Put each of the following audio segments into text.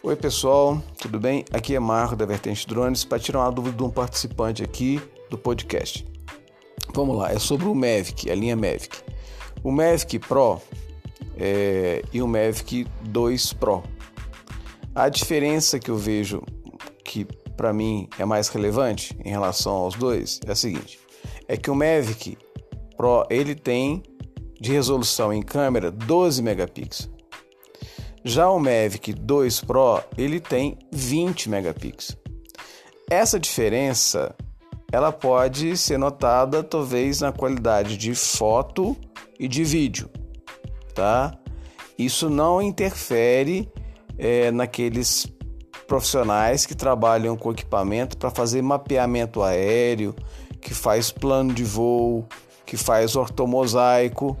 Oi pessoal, tudo bem? Aqui é Marco da Vertente Drones para tirar uma dúvida de um participante aqui do podcast. Vamos lá, é sobre o Mavic, a linha Mavic. O Mavic Pro é, e o Mavic 2 Pro. A diferença que eu vejo que para mim é mais relevante em relação aos dois é a seguinte: é que o Mavic Pro ele tem de resolução em câmera 12 megapixels já o Mavic 2 Pro ele tem 20 megapixels. Essa diferença ela pode ser notada talvez na qualidade de foto e de vídeo, tá? Isso não interfere é, naqueles profissionais que trabalham com equipamento para fazer mapeamento aéreo, que faz plano de voo, que faz ortomosaico,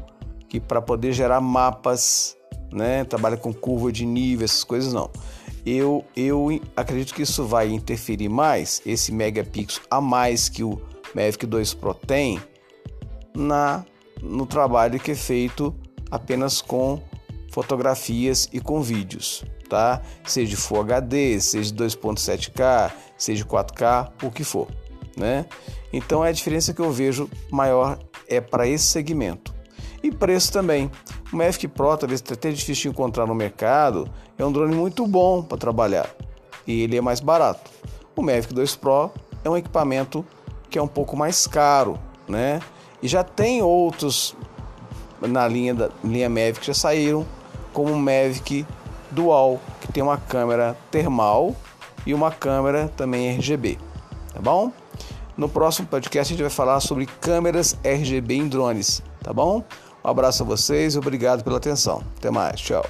que para poder gerar mapas né? Trabalha com curva de nível, essas coisas não. Eu, eu acredito que isso vai interferir mais, esse megapixel a mais que o Mavic 2 Pro tem, na, no trabalho que é feito apenas com fotografias e com vídeos, tá? Seja Full HD, seja 2.7K, seja 4K, o que for, né? Então é a diferença que eu vejo maior é para esse segmento. E preço também. O Mavic Pro, talvez até difícil de encontrar no mercado, é um drone muito bom para trabalhar e ele é mais barato. O Mavic 2 Pro é um equipamento que é um pouco mais caro, né? E já tem outros na linha da linha Mavic que já saíram, como o Mavic Dual, que tem uma câmera termal e uma câmera também RGB, tá bom? No próximo podcast a gente vai falar sobre câmeras RGB em drones, tá bom? Um abraço a vocês e obrigado pela atenção. Até mais, tchau.